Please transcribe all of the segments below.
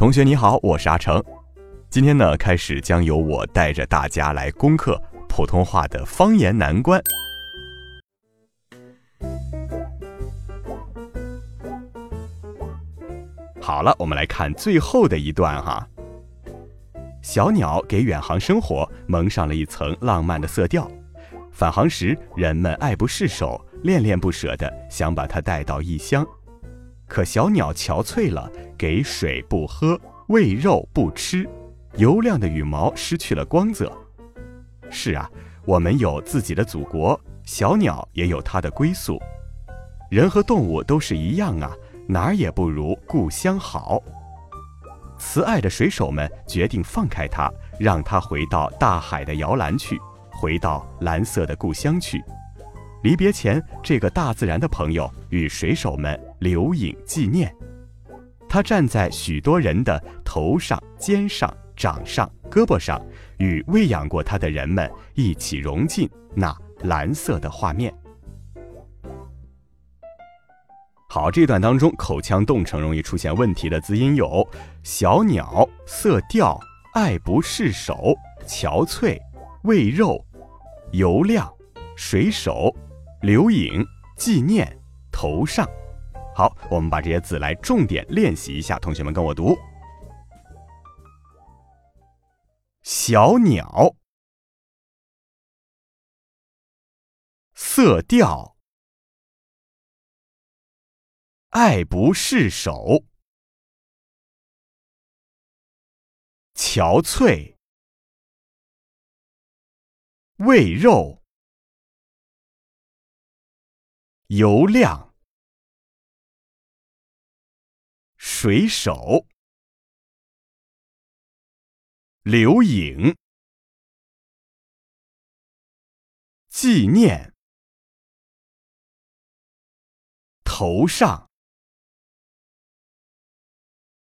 同学你好，我是阿成。今天呢，开始将由我带着大家来攻克普通话的方言难关。好了，我们来看最后的一段哈。小鸟给远航生活蒙上了一层浪漫的色调，返航时人们爱不释手、恋恋不舍的想把它带到异乡。可小鸟憔悴了，给水不喝，喂肉不吃，油亮的羽毛失去了光泽。是啊，我们有自己的祖国，小鸟也有它的归宿。人和动物都是一样啊，哪儿也不如故乡好。慈爱的水手们决定放开它，让它回到大海的摇篮去，回到蓝色的故乡去。离别前，这个大自然的朋友与水手们留影纪念。他站在许多人的头上、肩上、掌上、胳膊上，与喂养过他的人们一起融进那蓝色的画面。好，这段当中口腔动程容易出现问题的字音有：小鸟、色调、爱不释手、憔悴、喂肉、油亮、水手。留影、纪念、头上。好，我们把这些字来重点练习一下。同学们跟我读：小鸟，色调，爱不释手，憔悴，喂肉。油亮，水手，留影，纪念，头上。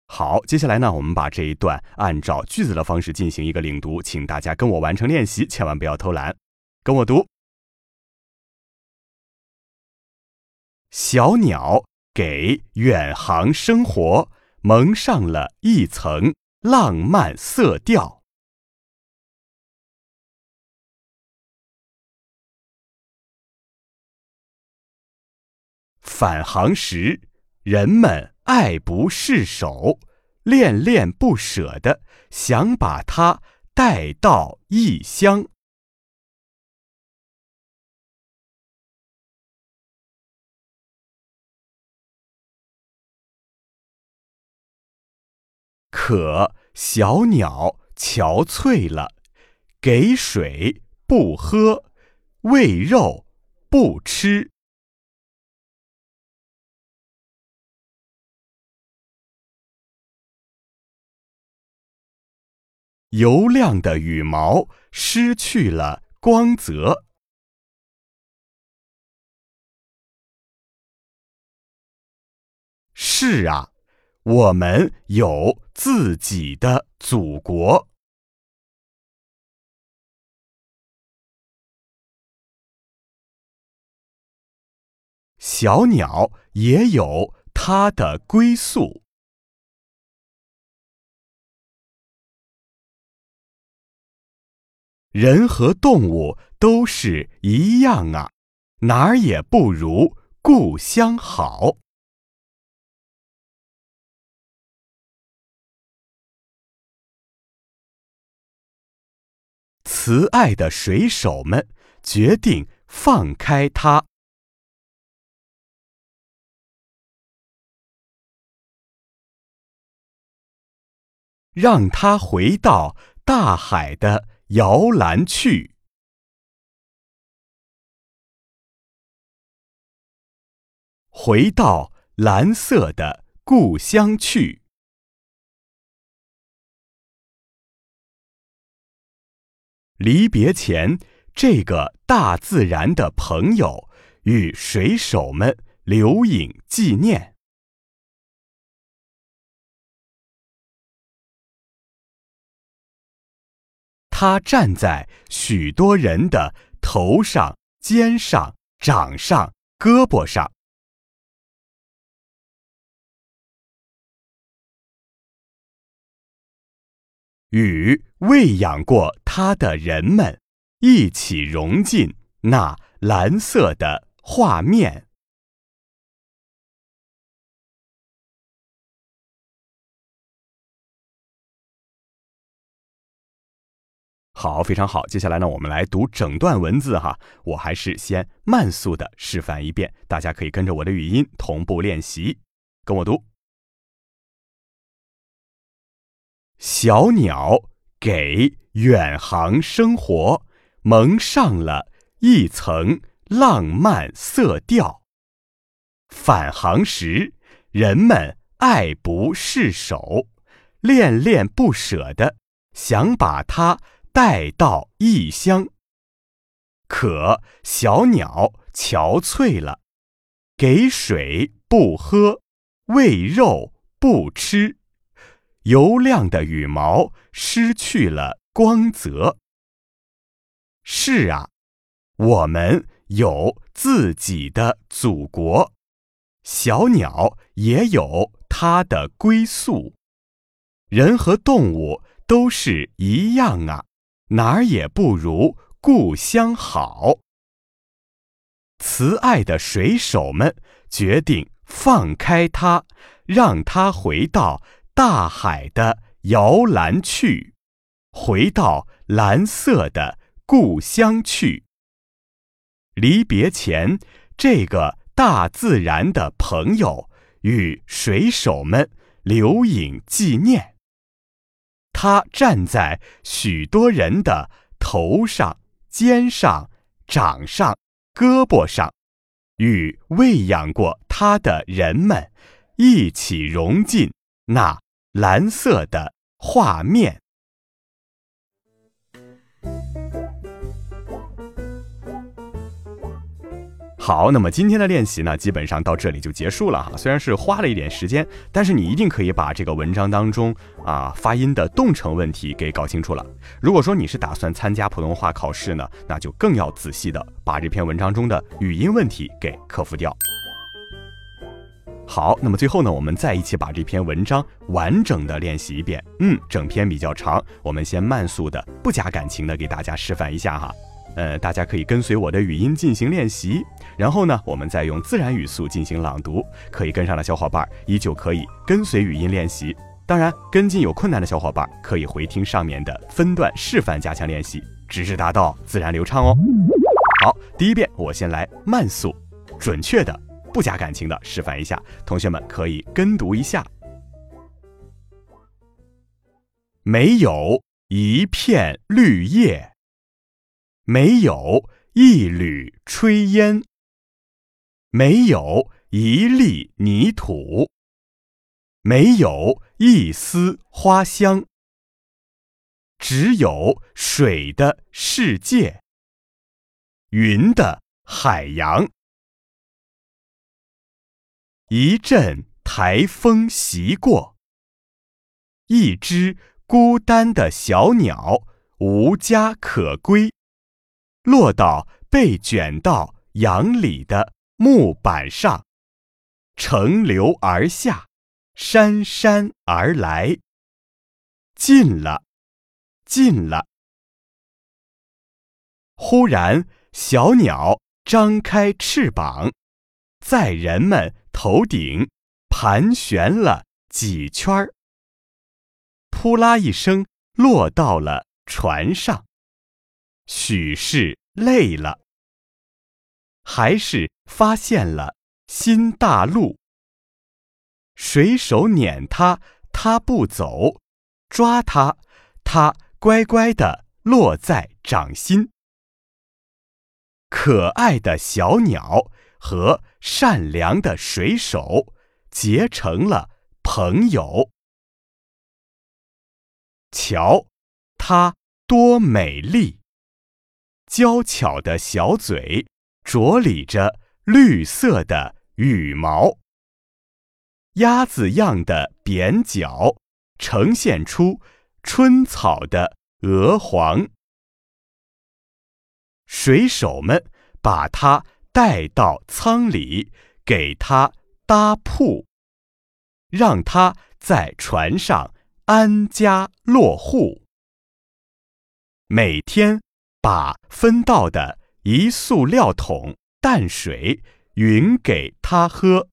好，接下来呢，我们把这一段按照句子的方式进行一个领读，请大家跟我完成练习，千万不要偷懒，跟我读。小鸟给远航生活蒙上了一层浪漫色调。返航时，人们爱不释手、恋恋不舍的想把它带到异乡。可小鸟憔悴了，给水不喝，喂肉不吃，油亮的羽毛失去了光泽。是啊。我们有自己的祖国，小鸟也有它的归宿，人和动物都是一样啊，哪儿也不如故乡好。慈爱的水手们决定放开他。让他回到大海的摇篮去。回到蓝色的故乡去。离别前，这个大自然的朋友与水手们留影纪念。他站在许多人的头上、肩上、掌上、胳膊上。与喂养过他的人们一起融进那蓝色的画面。好，非常好。接下来呢，我们来读整段文字哈。我还是先慢速的示范一遍，大家可以跟着我的语音同步练习，跟我读。小鸟给远航生活蒙上了一层浪漫色调。返航时，人们爱不释手，恋恋不舍的想把它带到异乡。可小鸟憔悴了，给水不喝，喂肉不吃。油亮的羽毛失去了光泽。是啊，我们有自己的祖国，小鸟也有它的归宿。人和动物都是一样啊，哪儿也不如故乡好。慈爱的水手们决定放开它，让它回到。大海的摇篮去，回到蓝色的故乡去。离别前，这个大自然的朋友与水手们留影纪念。他站在许多人的头上、肩上、掌上、胳膊上，与喂养过他的人们一起融进那。蓝色的画面。好，那么今天的练习呢，基本上到这里就结束了哈。虽然是花了一点时间，但是你一定可以把这个文章当中啊发音的动程问题给搞清楚了。如果说你是打算参加普通话考试呢，那就更要仔细的把这篇文章中的语音问题给克服掉。好，那么最后呢，我们再一起把这篇文章完整的练习一遍。嗯，整篇比较长，我们先慢速的、不加感情的给大家示范一下哈。呃，大家可以跟随我的语音进行练习，然后呢，我们再用自然语速进行朗读。可以跟上的小伙伴依旧可以跟随语音练习。当然，跟进有困难的小伙伴可以回听上面的分段示范加强练习，直至达到自然流畅哦。好，第一遍我先来慢速、准确的。不加感情的示范一下，同学们可以跟读一下。没有一片绿叶，没有一缕炊烟，没有一粒泥土，没有一丝花香，只有水的世界，云的海洋。一阵台风袭过，一只孤单的小鸟无家可归，落到被卷到洋里的木板上，乘流而下，姗姗而来，近了，近了。忽然，小鸟张开翅膀，在人们。头顶盘旋了几圈儿，扑啦一声落到了船上。许是累了，还是发现了新大陆。水手撵它，它不走；抓它，它乖乖的落在掌心。可爱的小鸟。和善良的水手结成了朋友。瞧，它多美丽！娇巧的小嘴着理着绿色的羽毛，鸭子样的扁角呈现出春草的鹅黄。水手们把它带到舱里，给他搭铺，让他在船上安家落户。每天把分到的一塑料桶淡水匀给他喝，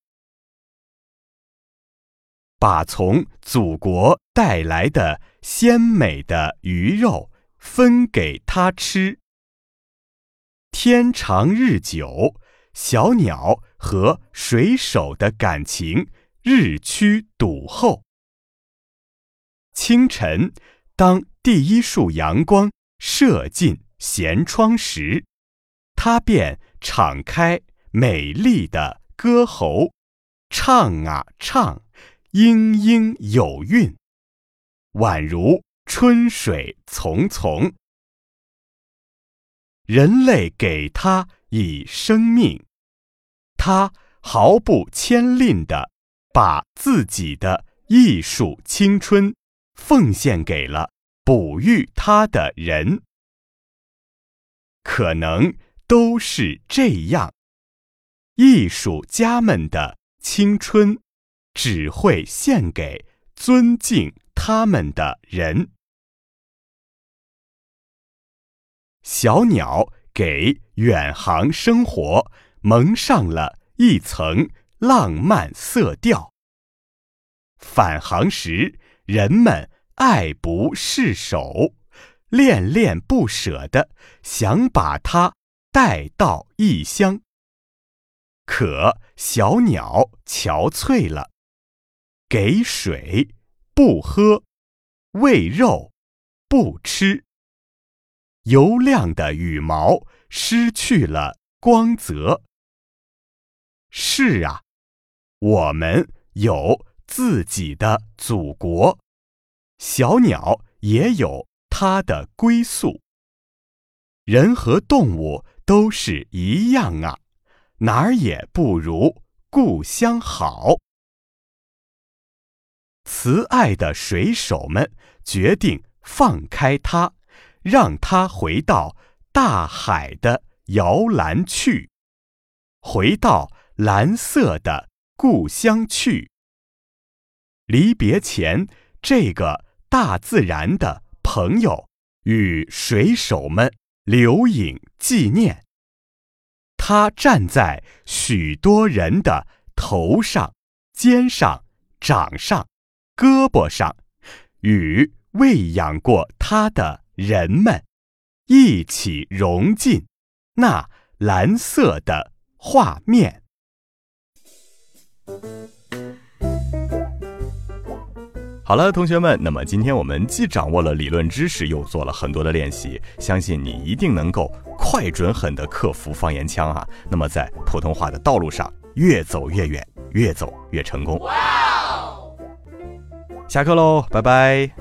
把从祖国带来的鲜美的鱼肉分给他吃。天长日久，小鸟和水手的感情日趋笃厚。清晨，当第一束阳光射进舷窗时，它便敞开美丽的歌喉，唱啊唱，莺莺有韵，宛如春水淙淙。人类给他以生命，他毫不牵吝的把自己的艺术青春奉献给了哺育他的人。可能都是这样，艺术家们的青春只会献给尊敬他们的人。小鸟给远航生活蒙上了一层浪漫色调。返航时，人们爱不释手，恋恋不舍的想把它带到异乡。可小鸟憔悴了，给水不喝，喂肉不吃。油亮的羽毛失去了光泽。是啊，我们有自己的祖国，小鸟也有它的归宿。人和动物都是一样啊，哪儿也不如故乡好。慈爱的水手们决定放开它。让他回到大海的摇篮去，回到蓝色的故乡去。离别前，这个大自然的朋友与水手们留影纪念。他站在许多人的头上、肩上、掌上、胳膊上，与喂养过他的。人们一起融进那蓝色的画面。好了，同学们，那么今天我们既掌握了理论知识，又做了很多的练习，相信你一定能够快、准、狠的克服方言腔啊！那么在普通话的道路上越走越远，越走越成功。下课喽，拜拜。